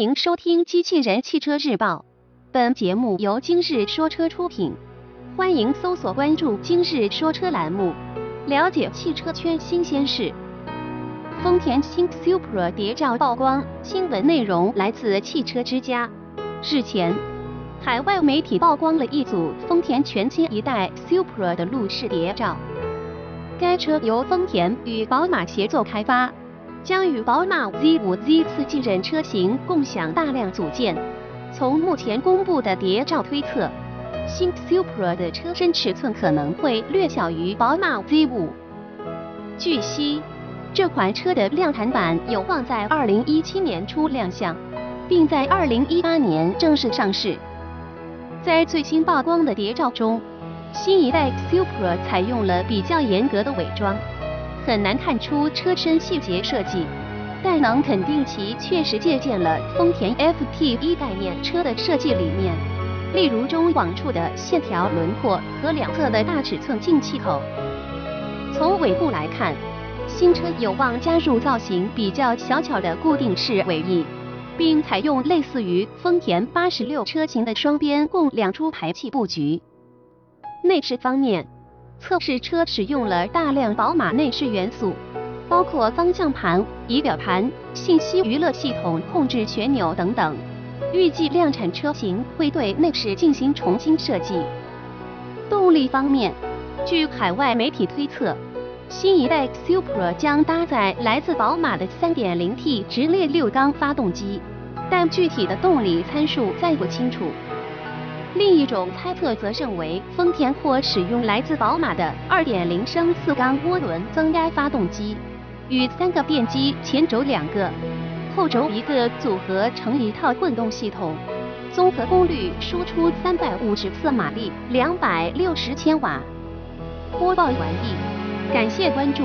迎收听《机器人汽车日报》，本节目由今日说车出品。欢迎搜索关注“今日说车”栏目，了解汽车圈新鲜事。丰田新 Supra 谍照曝光，新闻内容来自汽车之家。日前，海外媒体曝光了一组丰田全新一代 Supra 的路试谍照。该车由丰田与宝马协作开发。将与宝马 Z5、Z4 继任车型共享大量组件。从目前公布的谍照推测，新 Supra 的车身尺寸可能会略小于宝马 Z5。据悉，这款车的量产版有望在2017年初亮相，并在2018年正式上市。在最新曝光的谍照中，新一代 Supra 采用了比较严格的伪装。很难看出车身细节设计，但能肯定其确实借鉴了丰田 FT1 概念车的设计理念，例如中网处的线条轮廓和两侧的大尺寸进气口。从尾部来看，新车有望加入造型比较小巧的固定式尾翼，并采用类似于丰田86车型的双边共两出排气布局。内饰方面。测试车使用了大量宝马内饰元素，包括方向盘、仪表盘、信息娱乐系统、控制旋钮等等。预计量产车型会对内饰进行重新设计。动力方面，据海外媒体推测，新一代 Supra 将搭载来自宝马的 3.0T 直列六缸发动机，但具体的动力参数暂不清楚。另一种猜测则认为，丰田或使用来自宝马的2.0升四缸涡轮增压发动机，与三个电机前轴两个、后轴一个组合成一套混动系统，综合功率输出354马力，260千瓦。播报完毕，感谢关注。